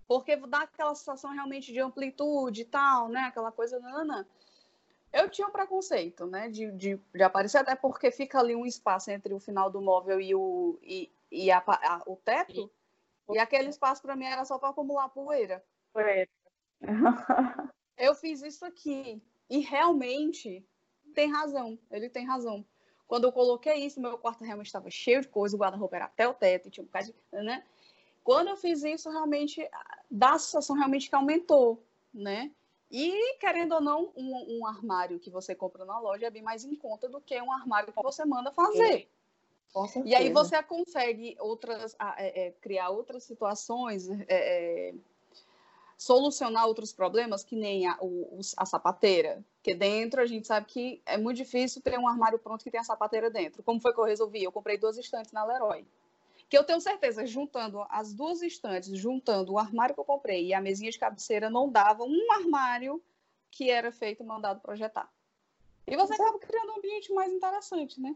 Porque dá aquela sensação realmente de amplitude e tal, né? Aquela coisa nana. Eu tinha um preconceito, né, de, de, de, aparecer, até porque fica ali um espaço entre o final do móvel e o, e, e a, a, o teto, e, e aquele espaço para mim era só para acumular poeira. Poeira. eu fiz isso aqui, e realmente tem razão, ele tem razão. Quando eu coloquei isso, meu quarto realmente estava cheio de coisa, o guarda-roupa era até o teto, tinha um bocado de, né? Quando eu fiz isso, realmente, dá a sensação realmente que aumentou, né? E, querendo ou não, um, um, armário que você compra na loja é bem mais em conta do que um armário que você manda fazer. E aí você consegue outras, é, é, criar outras situações, é, é, solucionar outros problemas, que nem a, o, a sapateira. Porque dentro a gente sabe que é muito difícil ter um armário pronto que tem a sapateira dentro. Como foi que eu resolvi? Eu comprei duas estantes na Leroy que eu tenho certeza, juntando as duas estantes, juntando o armário que eu comprei e a mesinha de cabeceira, não dava um armário que era feito mandado projetar. E você acaba criando um ambiente mais interessante, né?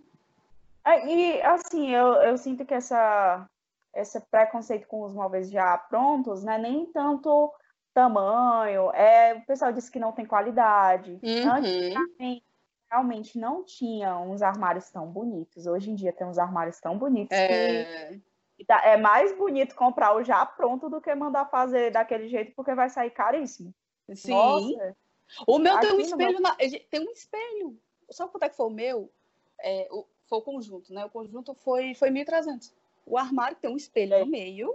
É, e assim, eu, eu sinto que essa, esse preconceito com os móveis já prontos, né? Nem tanto tamanho, é, o pessoal disse que não tem qualidade. Uhum. Antigamente, realmente não tinha uns armários tão bonitos. Hoje em dia tem uns armários tão bonitos é... que tá, é mais bonito comprar o já pronto do que mandar fazer daquele jeito, porque vai sair caríssimo. Sim. Nossa. O meu tem um espelho, meu... na... tem um espelho. Sabe quanto é que foi o meu? É, o... Foi o conjunto, né? O conjunto foi, foi 1.300. O armário tem um espelho é. no meio,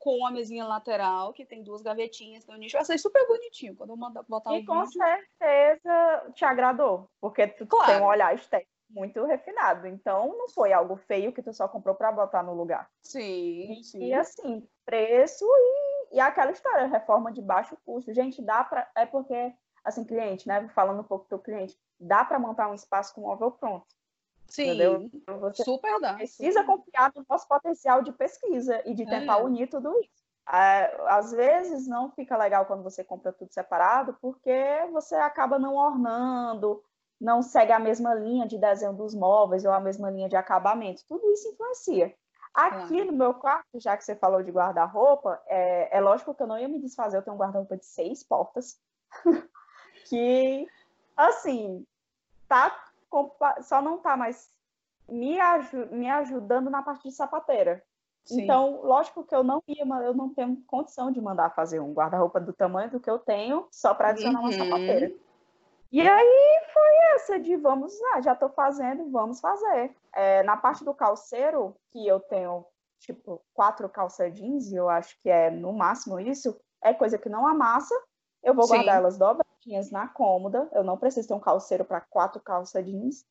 com a mesinha lateral, que tem duas gavetinhas no nicho. Eu achei super bonitinho quando eu mandar botar E com vídeo. certeza te agradou, porque tu claro. tem um olhar estético muito refinado. Então, não foi algo feio que tu só comprou para botar no lugar. Sim, e, sim. E assim, preço e, e aquela história, reforma de baixo custo. Gente, dá para. É porque, assim, cliente, né? Falando um pouco do cliente, dá para montar um espaço com móvel pronto. Sim, entendeu? Você super dá. Precisa confiar no nosso potencial de pesquisa e de tentar é. unir tudo isso. Às vezes não fica legal quando você compra tudo separado, porque você acaba não ornando, não segue a mesma linha de desenho dos móveis ou a mesma linha de acabamento. Tudo isso influencia. Aqui no meu quarto, já que você falou de guarda-roupa, é, é, lógico que eu não ia me desfazer, eu tenho um guarda-roupa de seis portas, que, assim, tá, só não tá mais me, me ajudando na parte de sapateira. Sim. Então, lógico que eu não ia, eu não tenho condição de mandar fazer um guarda-roupa do tamanho do que eu tenho só para adicionar uhum. uma sapateira. E aí foi essa de vamos lá, já estou fazendo, vamos fazer. É, na parte do calceiro, que eu tenho tipo quatro calça jeans, e eu acho que é no máximo isso, é coisa que não amassa. Eu vou Sim. guardar elas dobradinhas na cômoda. Eu não preciso ter um calceiro para quatro calça jeans.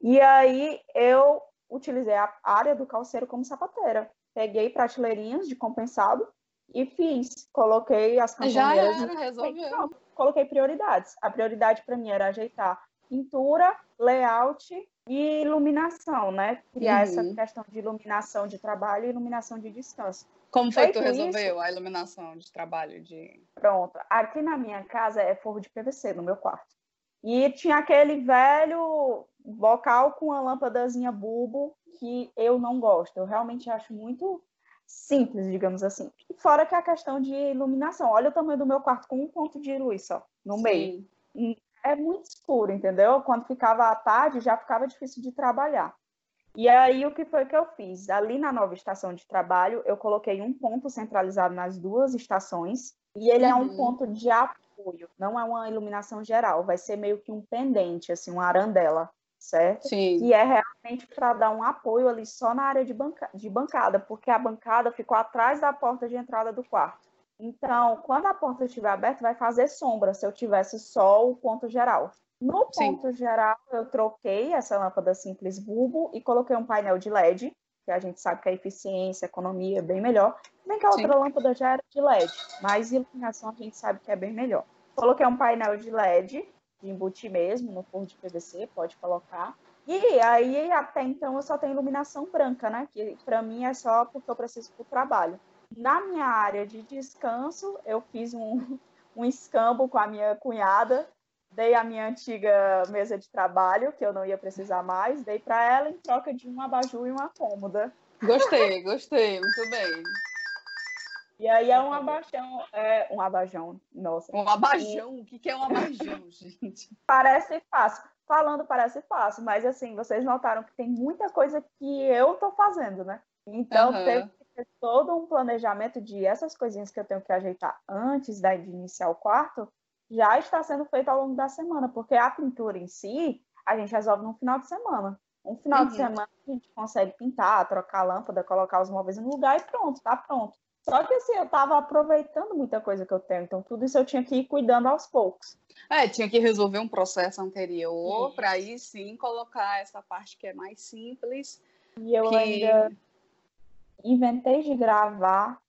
E aí eu utilizei a área do calceiro como sapateira. Peguei prateleirinhas de compensado e fiz. Coloquei as campanheiras. Já era, resolveu coloquei prioridades. A prioridade para mim era ajeitar pintura, layout e iluminação, né? Criar uhum. essa questão de iluminação de trabalho e iluminação de descanso. Como foi que tu resolveu isso, a iluminação de trabalho? De... Pronto. Aqui na minha casa é forro de PVC, no meu quarto. E tinha aquele velho bocal com a lâmpadazinha bulbo que eu não gosto. Eu realmente acho muito simples, digamos assim. Fora que a questão de iluminação. Olha o tamanho do meu quarto com um ponto de luz só, no Sim. meio. É muito escuro, entendeu? Quando ficava à tarde, já ficava difícil de trabalhar. E aí, o que foi que eu fiz? Ali na nova estação de trabalho, eu coloquei um ponto centralizado nas duas estações, e ele uhum. é um uhum. ponto de apoio, não é uma iluminação geral, vai ser meio que um pendente, assim, uma arandela certo? Sim. Que é realmente para dar um apoio ali só na área de, banca de bancada, porque a bancada ficou atrás da porta de entrada do quarto. Então, quando a porta estiver aberta, vai fazer sombra se eu tivesse só o ponto geral. No ponto Sim. geral, eu troquei essa lâmpada simples bulbo e coloquei um painel de LED, que a gente sabe que a eficiência, a economia é bem melhor. Nem que a outra Sim. lâmpada já era de LED, mas iluminação a gente sabe que é bem melhor. Coloquei um painel de LED de embutir mesmo, no forro de PVC, pode colocar. E aí, até então, eu só tenho iluminação branca, né? Que para mim é só porque eu preciso para o trabalho. Na minha área de descanso, eu fiz um, um escambo com a minha cunhada, dei a minha antiga mesa de trabalho, que eu não ia precisar mais, dei para ela em troca de um abajur e uma cômoda. Gostei, gostei, muito bem. E aí é um abajão, é um abajão, nossa. Um abajão? O que é um abajão, gente? Parece fácil. Falando parece fácil, mas assim, vocês notaram que tem muita coisa que eu tô fazendo, né? Então uhum. teve que ter todo um planejamento de essas coisinhas que eu tenho que ajeitar antes de iniciar o quarto, já está sendo feito ao longo da semana, porque a pintura em si, a gente resolve no final de semana. Um final uhum. de semana a gente consegue pintar, trocar a lâmpada, colocar os móveis no lugar e pronto, tá pronto. Só que assim, eu estava aproveitando muita coisa que eu tenho, então tudo isso eu tinha que ir cuidando aos poucos. É, tinha que resolver um processo anterior para aí sim colocar essa parte que é mais simples. E eu que... ainda inventei de gravar,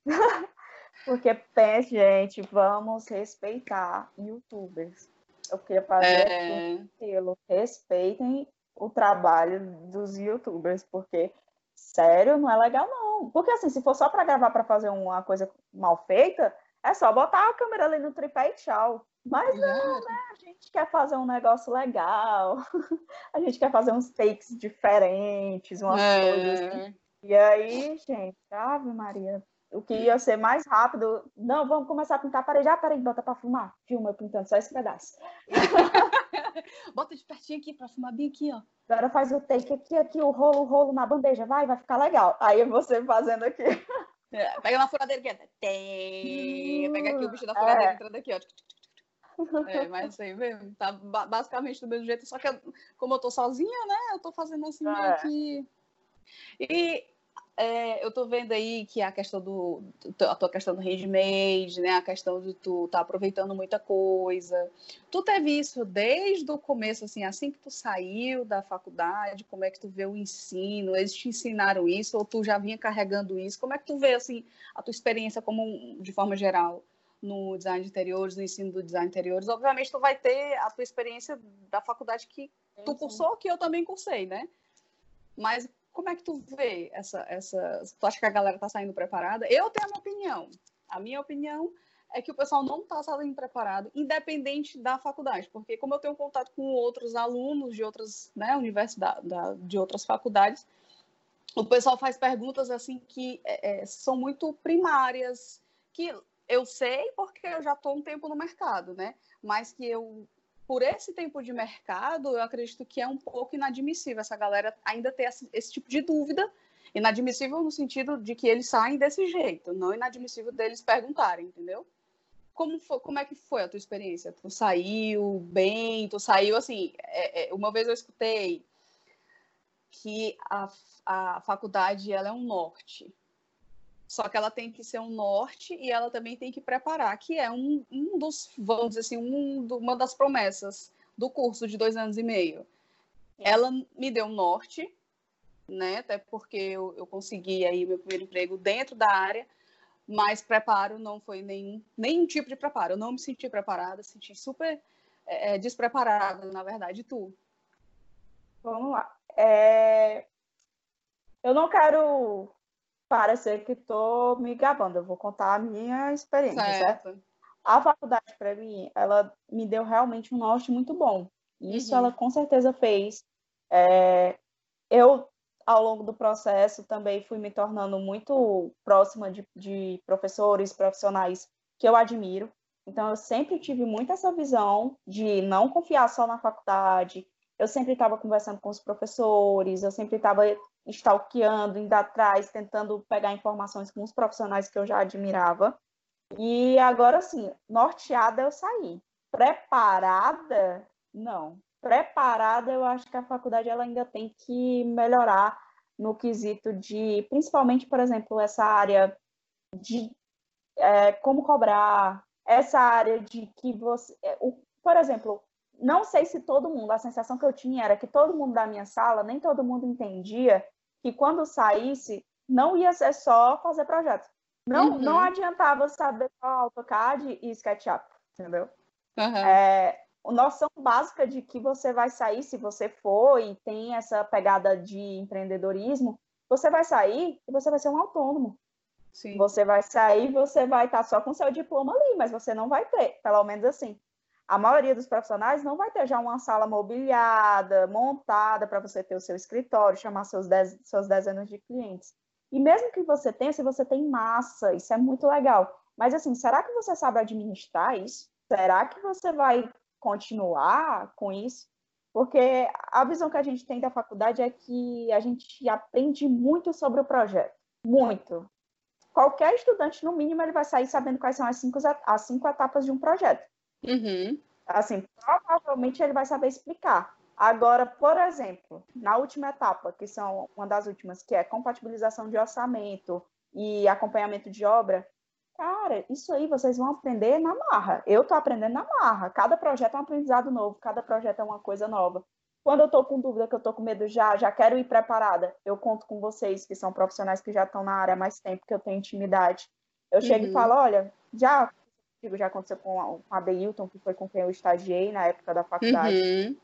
porque pense, gente, vamos respeitar youtubers. Eu queria fazer é... um selo, respeitem o trabalho dos youtubers, porque sério, não é legal não. Porque assim, se for só para gravar para fazer uma coisa mal feita, é só botar a câmera ali no tripé e tchau. Mas não, né? A gente quer fazer um negócio legal. a gente quer fazer uns takes diferentes, umas é. coisas assim. E aí, gente, Ave Maria, o que ia ser mais rápido. Não, vamos começar a pintar a parede. Ah, peraí, bota pra fumar. Filma eu pintando só esse pedaço. bota de pertinho aqui pra fumar bem aqui, ó. Agora faz o take aqui, aqui, o rolo, o rolo na bandeja. Vai, vai ficar legal. Aí você fazendo aqui. É, pega uma furadeira aqui. Tem. Pega aqui o bicho da furadeira é. entrando aqui, ó. É, mas assim mesmo, tá basicamente do mesmo jeito, só que como eu tô sozinha, né, eu tô fazendo assim é. meio que... E é, eu tô vendo aí que a questão do a tua questão do handmade, né, a questão de tu tá aproveitando muita coisa. Tu teve isso desde o começo assim, assim que tu saiu da faculdade, como é que tu vê o ensino? Eles te ensinaram isso ou tu já vinha carregando isso? Como é que tu vê assim a tua experiência como de forma geral no design de interiores, no ensino do design de interiores? Obviamente tu vai ter a tua experiência da faculdade que tu cursou, que eu também cursei, né? Mas como é que tu vê essa, essa. Tu acha que a galera tá saindo preparada? Eu tenho a minha opinião. A minha opinião é que o pessoal não está saindo preparado, independente da faculdade, porque como eu tenho contato com outros alunos de outras né, universidades, de outras faculdades, o pessoal faz perguntas assim que é, é, são muito primárias, que eu sei porque eu já estou um tempo no mercado, né? Mas que eu por esse tempo de mercado, eu acredito que é um pouco inadmissível essa galera ainda ter esse, esse tipo de dúvida. Inadmissível no sentido de que eles saem desse jeito, não inadmissível deles perguntarem, entendeu? Como, foi, como é que foi a tua experiência? Tu saiu bem? Tu saiu assim? É, é, uma vez eu escutei que a, a faculdade ela é um norte. Só que ela tem que ser um norte e ela também tem que preparar, que é um, um dos, vamos dizer assim, um, uma das promessas do curso de dois anos e meio. Ela me deu um norte, né? Até porque eu, eu consegui aí meu primeiro emprego dentro da área, mas preparo não foi nenhum, nenhum tipo de preparo. Eu não me senti preparada, senti super é, é despreparada, na verdade, tu. Vamos lá. É... Eu não quero parecer que estou me gabando, eu vou contar a minha experiência, certo? certo? A faculdade, para mim, ela me deu realmente um norte muito bom. Isso uhum. ela com certeza fez. É, eu, ao longo do processo, também fui me tornando muito próxima de, de professores, profissionais que eu admiro. Então, eu sempre tive muito essa visão de não confiar só na faculdade. Eu sempre estava conversando com os professores, eu sempre estava stalkeando, indo atrás, tentando pegar informações com os profissionais que eu já admirava. E agora, sim, norteada eu saí. Preparada, não. Preparada, eu acho que a faculdade ela ainda tem que melhorar no quesito de, principalmente, por exemplo, essa área de é, como cobrar, essa área de que você. É, o, por exemplo, não sei se todo mundo, a sensação que eu tinha era que todo mundo da minha sala, nem todo mundo entendia que quando saísse, não ia ser só fazer projeto. Não, uhum. não adiantava saber só AutoCAD e SketchUp, entendeu? Uhum. É, a noção básica de que você vai sair, se você for e tem essa pegada de empreendedorismo, você vai sair e você vai ser um autônomo. Sim. Você vai sair, você vai estar só com seu diploma ali, mas você não vai ter, pelo menos assim a maioria dos profissionais não vai ter já uma sala mobiliada, montada para você ter o seu escritório, chamar seus, dez, seus dezenas de clientes. E mesmo que você tenha, se você tem massa, isso é muito legal. Mas assim, será que você sabe administrar isso? Será que você vai continuar com isso? Porque a visão que a gente tem da faculdade é que a gente aprende muito sobre o projeto. Muito. Qualquer estudante, no mínimo, ele vai sair sabendo quais são as cinco, as cinco etapas de um projeto. Uhum. Assim, provavelmente ele vai saber explicar. Agora, por exemplo, na última etapa, que são uma das últimas, que é compatibilização de orçamento e acompanhamento de obra, cara, isso aí vocês vão aprender na marra. Eu estou aprendendo na marra. Cada projeto é um aprendizado novo, cada projeto é uma coisa nova. Quando eu estou com dúvida, que eu estou com medo já, já quero ir preparada, eu conto com vocês, que são profissionais que já estão na área há mais tempo, que eu tenho intimidade. Eu chego uhum. e falo, olha, já já aconteceu com a, com a Beilton, que foi com quem eu estagiei na época da faculdade. Uhum.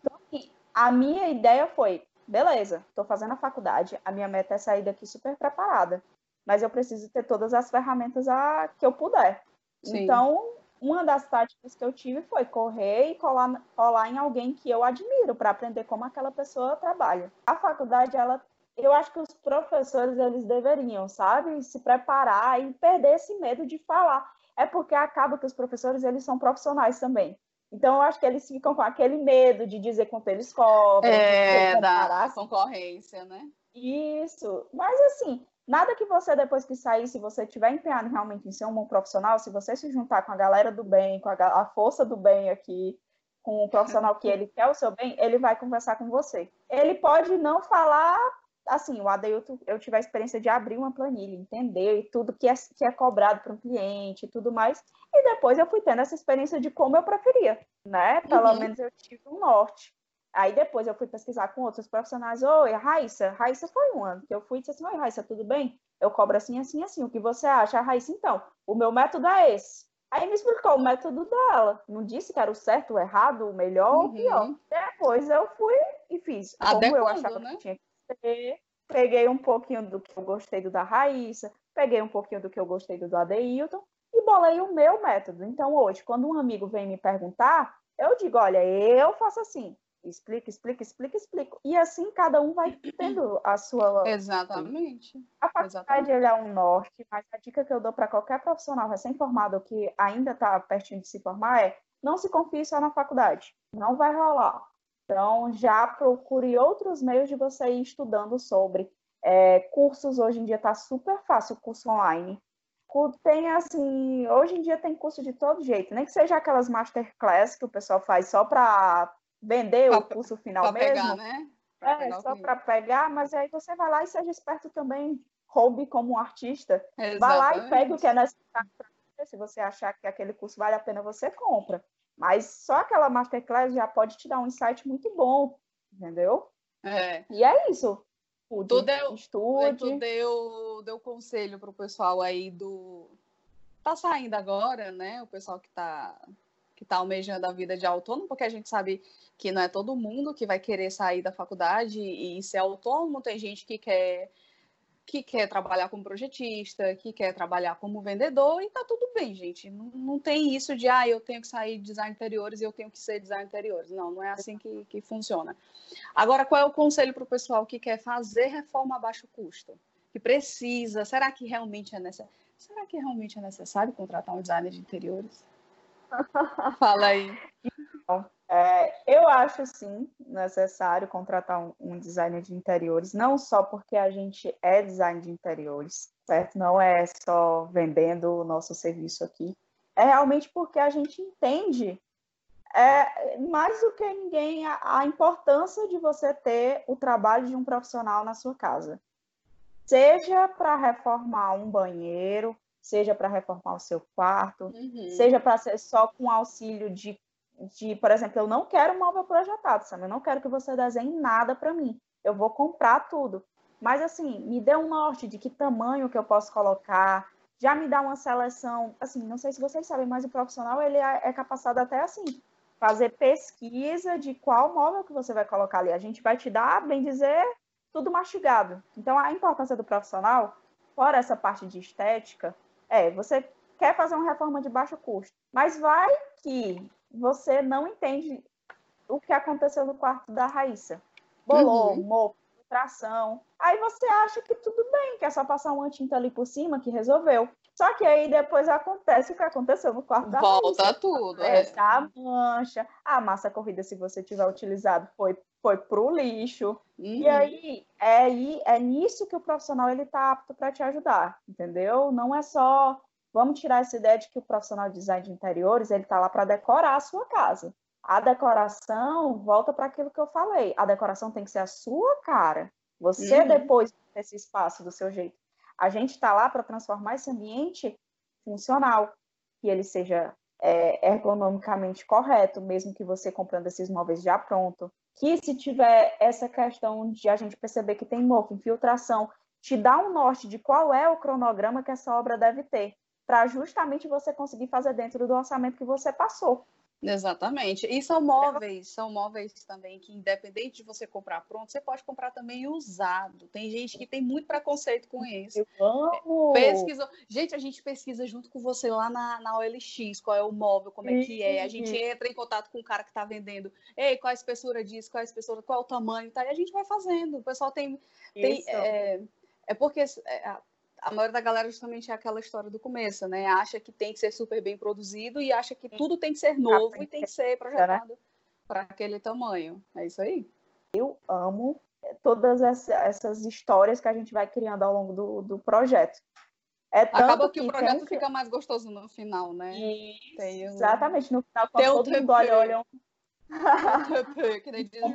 Então, assim, a minha ideia foi, beleza, estou fazendo a faculdade, a minha meta é sair daqui super preparada, mas eu preciso ter todas as ferramentas a, que eu puder. Sim. Então, uma das táticas que eu tive foi correr e colar, colar em alguém que eu admiro para aprender como aquela pessoa trabalha. A faculdade, ela eu acho que os professores eles deveriam, sabe, se preparar e perder esse medo de falar é porque acaba que os professores eles são profissionais também. Então, eu acho que eles ficam com aquele medo de dizer quanto eles cobram. É, da concorrência, né? Isso. Mas, assim, nada que você, depois que sair, se você tiver empenhado realmente em ser um bom profissional, se você se juntar com a galera do bem, com a, a força do bem aqui, com o profissional que ele quer o seu bem, ele vai conversar com você. Ele pode não falar assim, o Adeilton, eu tive a experiência de abrir uma planilha, entender e tudo que é, que é cobrado para um cliente e tudo mais. E depois eu fui tendo essa experiência de como eu preferia, né? Pelo uhum. menos eu tive um norte. Aí depois eu fui pesquisar com outros profissionais. Oi, Raíssa. Raíssa foi um ano que eu fui e disse assim: Oi, Raíssa, tudo bem? Eu cobro assim, assim, assim. O que você acha? A Raíssa, então, o meu método é esse. Aí me explicou o método dela. Não disse que era o certo, o errado, o melhor uhum. ou o pior. Depois eu fui e fiz Adequando, como eu achava né? que tinha que Peguei um pouquinho do que eu gostei do da Raíssa, peguei um pouquinho do que eu gostei do do Adeilton e bolei o meu método. Então, hoje, quando um amigo vem me perguntar, eu digo, olha, eu faço assim. Explica, explica, explica, explico. E assim cada um vai tendo a sua. Exatamente. A faculdade é um norte, mas a dica que eu dou para qualquer profissional recém-formado que ainda está pertinho de se formar é não se confie só na faculdade. Não vai rolar. Então, já procure outros meios de você ir estudando sobre. É, cursos hoje em dia está super fácil, curso online. Tem assim, hoje em dia tem curso de todo jeito, nem que seja aquelas masterclass que o pessoal faz só para vender pra, o curso final mesmo. Pegar, né? Pra é, só para pegar, mas aí você vai lá e seja esperto também, roube como um artista. Exatamente. Vai lá e pegue o que é necessário para você. Se você achar que aquele curso vale a pena, você compra. Mas só aquela masterclass já pode te dar um insight muito bom, entendeu? É. E é isso. Estude, tu deu, estude. Tu deu, deu conselho pro pessoal aí do... Tá saindo agora, né? O pessoal que tá que está almejando a vida de autônomo, porque a gente sabe que não é todo mundo que vai querer sair da faculdade e ser autônomo. Tem gente que quer que quer trabalhar como projetista, que quer trabalhar como vendedor, e tá tudo bem, gente. Não, não tem isso de, ah, eu tenho que sair de design interiores e eu tenho que ser design interiores. Não, não é assim que, que funciona. Agora, qual é o conselho para o pessoal que quer fazer reforma a baixo custo? Que precisa, será que realmente é necessário? Será que realmente é necessário contratar um designer de interiores? Fala aí. Então, é, eu acho sim necessário contratar um, um, designer de interiores, não só porque a gente é design de interiores, certo? Não é só vendendo o nosso serviço aqui. É realmente porque a gente entende é, mais do que ninguém a, a importância de você ter o trabalho de um profissional na sua casa. Seja para reformar um banheiro, seja para reformar o seu quarto, uhum. seja para ser só com auxílio de, de, por exemplo, eu não quero móvel projetado, Sam, eu não quero que você desenhe nada para mim, eu vou comprar tudo. Mas assim, me dê um norte de que tamanho que eu posso colocar, já me dá uma seleção, assim, não sei se vocês sabem, mas o profissional ele é, é capacitado até assim, fazer pesquisa de qual móvel que você vai colocar ali. A gente vai te dar, bem dizer, tudo mastigado. Então a importância do profissional, fora essa parte de estética, é, você quer fazer uma reforma de baixo custo, mas vai que você não entende o que aconteceu no quarto da Raíssa. Bolou, uhum. mofo, tração. Aí você acha que tudo bem, que é só passar uma tinta ali por cima que resolveu. Só que aí depois acontece o que aconteceu no quarto da Volta Raíssa. tudo, é. A mancha, a massa corrida, se você tiver utilizado, foi, foi pro lixo. Uhum. E aí é, aí é nisso que o profissional ele tá apto para te ajudar, entendeu? Não é só vamos tirar essa ideia de que o profissional de design de interiores ele tá lá para decorar a sua casa. A decoração volta para aquilo que eu falei. A decoração tem que ser a sua cara. Você uhum. depois esse espaço do seu jeito. A gente está lá para transformar esse ambiente funcional, que ele seja é, ergonomicamente correto, mesmo que você comprando esses móveis já pronto, que se tiver essa questão de a gente perceber que tem mofo, infiltração, te dá um norte de qual é o cronograma que essa obra deve ter, para justamente você conseguir fazer dentro do orçamento que você passou. Exatamente. E são móveis, são móveis também que, independente de você comprar pronto, você pode comprar também usado. Tem gente que tem muito preconceito com isso. Eu amo! Pesquisa... Gente, a gente pesquisa junto com você lá na, na OLX, qual é o móvel, como é que é. A gente entra em contato com o cara que está vendendo. Ei, qual a espessura disso, qual a espessura, qual é o tamanho, tá? E a gente vai fazendo. O pessoal tem. tem é, é porque é, a maioria da galera justamente é aquela história do começo, né? Acha que tem que ser super bem produzido e acha que tudo tem que ser novo e tem que ser projetado para aquele tamanho. É isso aí. Eu amo todas essas histórias que a gente vai criando ao longo do, do projeto. É Acaba que, que, o projeto fica mais gostoso no final, né? Tem Exatamente, no final, quando todo mundo olha, olham... que nem diz o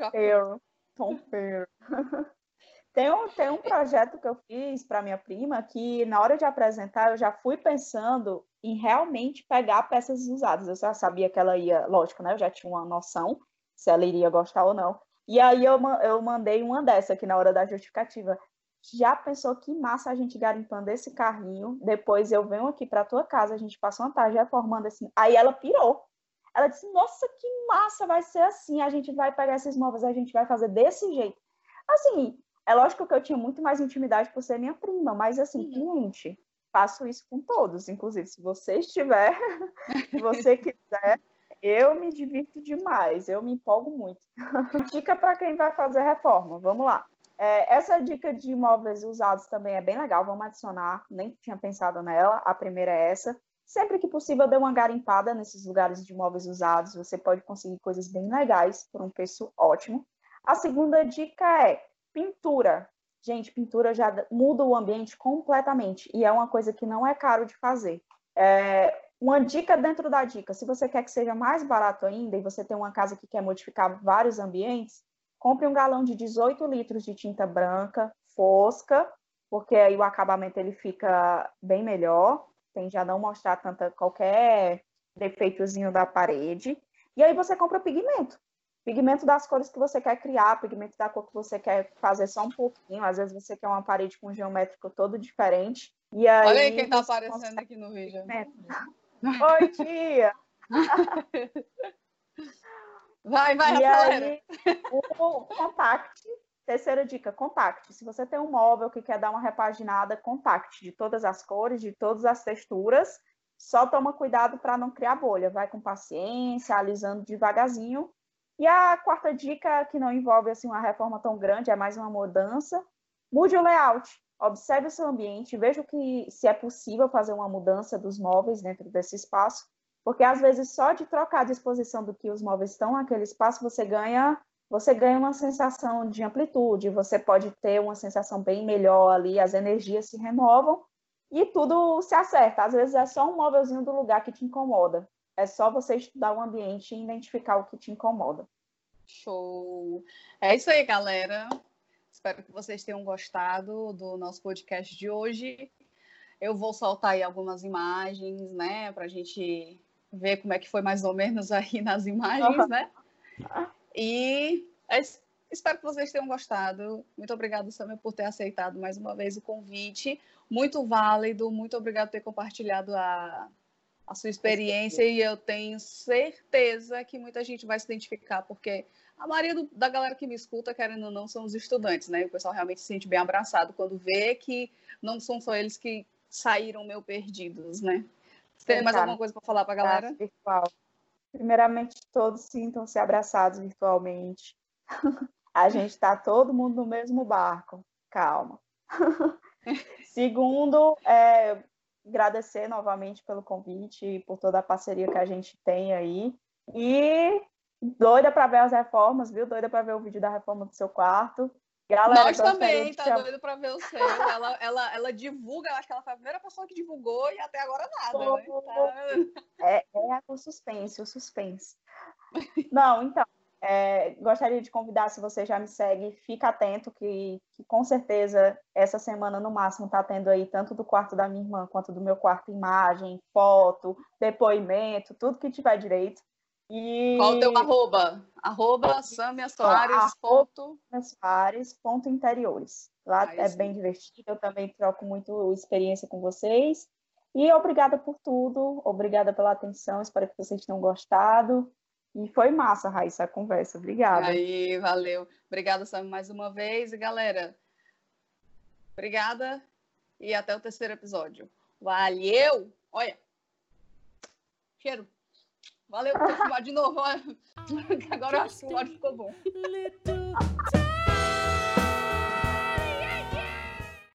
Tem um, tem um projeto que eu fiz para minha prima que, na hora de apresentar, eu já fui pensando em realmente pegar peças usadas. Eu já sabia que ela ia, lógico, né? Eu já tinha uma noção se ela iria gostar ou não. E aí eu, eu mandei uma dessa aqui na hora da justificativa. Já pensou que massa a gente garimpando esse carrinho? Depois eu venho aqui para tua casa, a gente passa uma tarde reformando esse. Aí ela pirou. Ela disse: Nossa, que massa vai ser assim. A gente vai pegar esses móveis, a gente vai fazer desse jeito. Assim, é lógico que eu tinha muito mais intimidade por ser minha prima, mas assim, uhum. cliente, faço isso com todos. Inclusive, se você estiver, se você quiser, eu me divirto demais, eu me empolgo muito. dica para quem vai fazer reforma, vamos lá. É, essa dica de imóveis usados também é bem legal, vamos adicionar, nem tinha pensado nela. A primeira é essa. Sempre que possível, dê uma garimpada nesses lugares de imóveis usados, você pode conseguir coisas bem legais por um preço ótimo. A segunda dica é Pintura. Gente, pintura já muda o ambiente completamente e é uma coisa que não é caro de fazer. É, uma dica dentro da dica: se você quer que seja mais barato ainda e você tem uma casa que quer modificar vários ambientes, compre um galão de 18 litros de tinta branca, fosca, porque aí o acabamento ele fica bem melhor, a não mostrar tanta qualquer defeitozinho da parede. E aí você compra pigmento pigmento das cores que você quer criar, pigmento da cor que você quer fazer só um pouquinho. Às vezes você quer uma parede com um geométrico todo diferente. E aí Olha aí quem está aparecendo aqui no vídeo. Oi, tia! vai, vai, e aí, o contacte. Terceira dica, contacte. Se você tem um móvel que quer dar uma repaginada, contacte de todas as cores, de todas as texturas. Só toma cuidado para não criar bolha. Vai com paciência, alisando devagarzinho e a quarta dica, que não envolve assim, uma reforma tão grande, é mais uma mudança, mude o layout. Observe o seu ambiente, veja que, se é possível fazer uma mudança dos móveis dentro desse espaço, porque às vezes só de trocar a disposição do que os móveis estão naquele espaço, você ganha você ganha uma sensação de amplitude, você pode ter uma sensação bem melhor ali, as energias se renovam e tudo se acerta. Às vezes é só um móvelzinho do lugar que te incomoda. É só você estudar o ambiente e identificar o que te incomoda. Show! É isso aí, galera. Espero que vocês tenham gostado do nosso podcast de hoje. Eu vou soltar aí algumas imagens, né, para a gente ver como é que foi mais ou menos aí nas imagens, né? E é, espero que vocês tenham gostado. Muito obrigada, Samia, por ter aceitado mais uma vez o convite. Muito válido. Muito obrigado por ter compartilhado a a sua experiência e eu tenho certeza que muita gente vai se identificar, porque a maioria do, da galera que me escuta, querendo ou não, são os estudantes, né? O pessoal realmente se sente bem abraçado quando vê que não são só eles que saíram meio perdidos, né? Você tem mais alguma coisa para falar para a galera? Virtual. Primeiramente, todos sintam-se abraçados virtualmente. a gente está todo mundo no mesmo barco. Calma. Segundo, é, agradecer novamente pelo convite e por toda a parceria que a gente tem aí. E doida para ver as reformas, viu? Doida para ver o vídeo da reforma do seu quarto. Galera, Nós também, tá chamar... doido para ver o seu. Ela, ela, ela divulga, acho que ela foi a primeira pessoa que divulgou e até agora nada. Né? Tá... É, é o suspense, o suspense. Não, então, é, gostaria de convidar, se você já me segue, fica atento que, que com certeza essa semana no máximo está tendo aí tanto do quarto da minha irmã quanto do meu quarto imagem, foto, depoimento, tudo que tiver direito. E... Qual o teu arroba? Arroba Samia Soares. Ponto... Soares, ponto interiores. Lá ah, é bem divertido, eu também troco muito experiência com vocês. E obrigada por tudo, obrigada pela atenção, espero que vocês tenham gostado. E foi massa, Raíssa, a conversa. Obrigada. Aí, valeu. Obrigada, Sam, mais uma vez. E, galera, obrigada e até o terceiro episódio. Valeu! Olha! Cheiro! Valeu por filmado de novo. Agora eu acho que o áudio ficou bom.